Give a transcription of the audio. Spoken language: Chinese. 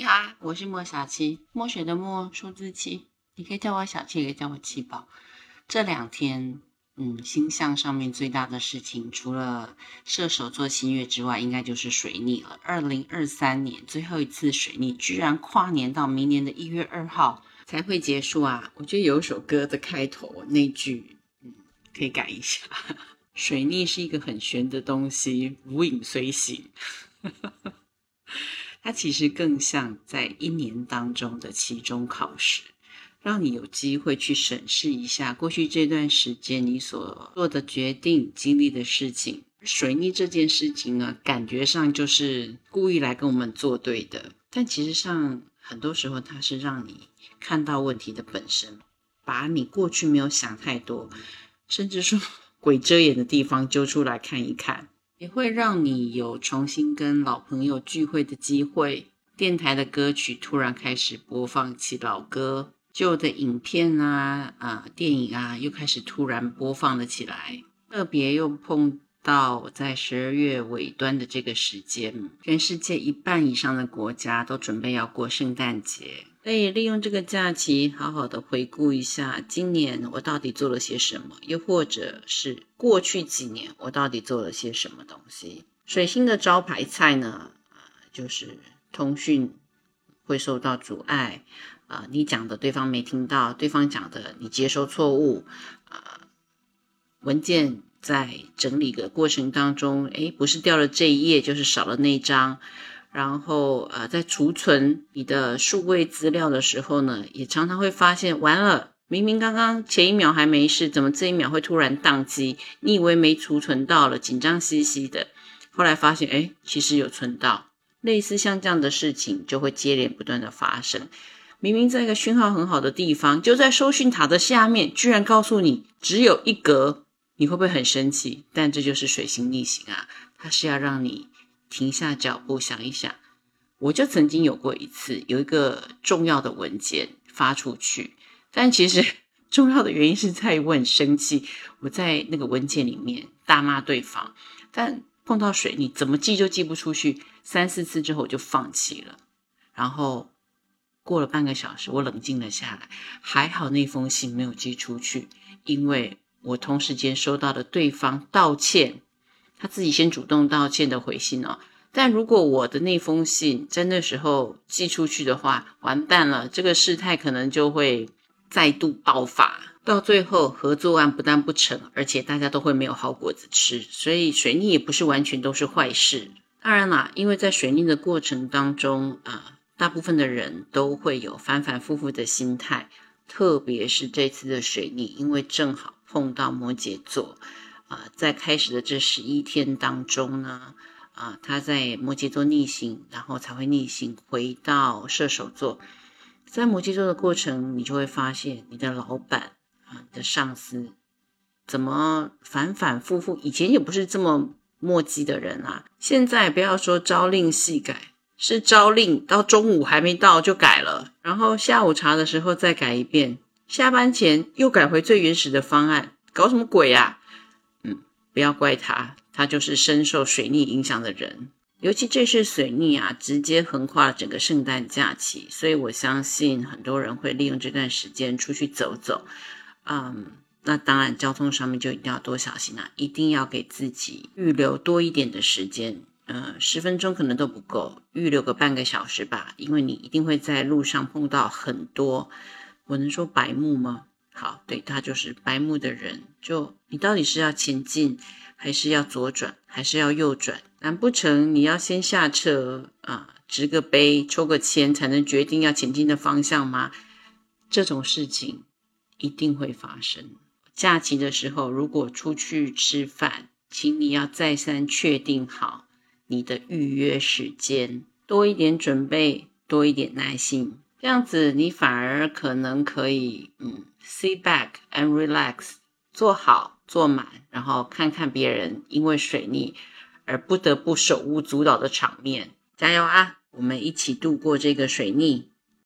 你好，我是莫小七，墨水的墨，数字七，你可以叫我小七，也可以叫我七宝。这两天，嗯，星象上面最大的事情，除了射手座新月之外，应该就是水逆了。二零二三年最后一次水逆，居然跨年到明年的一月二号才会结束啊！我觉得有一首歌的开头那句，嗯，可以改一下。水逆是一个很玄的东西，无影随形。它其实更像在一年当中的期中考试，让你有机会去审视一下过去这段时间你所做的决定、经历的事情。水逆这件事情呢，感觉上就是故意来跟我们作对的，但其实上很多时候它是让你看到问题的本身，把你过去没有想太多，甚至说鬼遮眼的地方揪出来看一看。也会让你有重新跟老朋友聚会的机会。电台的歌曲突然开始播放起老歌，旧的影片啊啊电影啊又开始突然播放了起来。特别又碰到在十二月尾端的这个时间，全世界一半以上的国家都准备要过圣诞节。可以利用这个假期，好好的回顾一下今年我到底做了些什么，又或者是过去几年我到底做了些什么东西。水星的招牌菜呢，就是通讯会受到阻碍，啊，你讲的对方没听到，对方讲的你接收错误，啊，文件在整理的过程当中，诶，不是掉了这一页，就是少了那张。然后，呃，在储存你的数位资料的时候呢，也常常会发现，完了，明明刚刚前一秒还没事，怎么这一秒会突然宕机？你以为没储存到了，紧张兮兮的，后来发现，哎，其实有存到。类似像这样的事情，就会接连不断的发生。明明在一个讯号很好的地方，就在收讯塔的下面，居然告诉你只有一格，你会不会很生气？但这就是水星逆行啊，它是要让你。停下脚步想一想，我就曾经有过一次，有一个重要的文件发出去，但其实重要的原因是在于我很生气，我在那个文件里面大骂对方，但碰到水你怎么寄就寄不出去，三四次之后我就放弃了。然后过了半个小时，我冷静了下来，还好那封信没有寄出去，因为我同时间收到了对方道歉。他自己先主动道歉的回信哦，但如果我的那封信在那时候寄出去的话，完蛋了，这个事态可能就会再度爆发，到最后合作案不但不成，而且大家都会没有好果子吃。所以水逆也不是完全都是坏事。当然啦，因为在水逆的过程当中啊，大部分的人都会有反反复复的心态，特别是这次的水逆，因为正好碰到摩羯座。啊，在开始的这十一天当中呢，啊，他在摩羯座逆行，然后才会逆行回到射手座。在摩羯座的过程，你就会发现你的老板啊，你的上司怎么反反复复，以前也不是这么墨迹的人啊。现在不要说朝令夕改，是朝令到中午还没到就改了，然后下午茶的时候再改一遍，下班前又改回最原始的方案，搞什么鬼呀？不要怪他，他就是深受水逆影响的人。尤其这次水逆啊，直接横跨了整个圣诞假期，所以我相信很多人会利用这段时间出去走走。嗯，那当然交通上面就一定要多小心啊，一定要给自己预留多一点的时间。嗯，十分钟可能都不够，预留个半个小时吧，因为你一定会在路上碰到很多，我能说白目吗？好，对他就是白目的人。就你到底是要前进，还是要左转，还是要右转？难不成你要先下车啊，执个杯，抽个签，才能决定要前进的方向吗？这种事情一定会发生。假期的时候，如果出去吃饭，请你要再三确定好你的预约时间，多一点准备，多一点耐心。这样子，你反而可能可以，嗯，sit back and relax，做好做满，然后看看别人因为水逆而不得不手舞足蹈的场面。加油啊！我们一起度过这个水逆。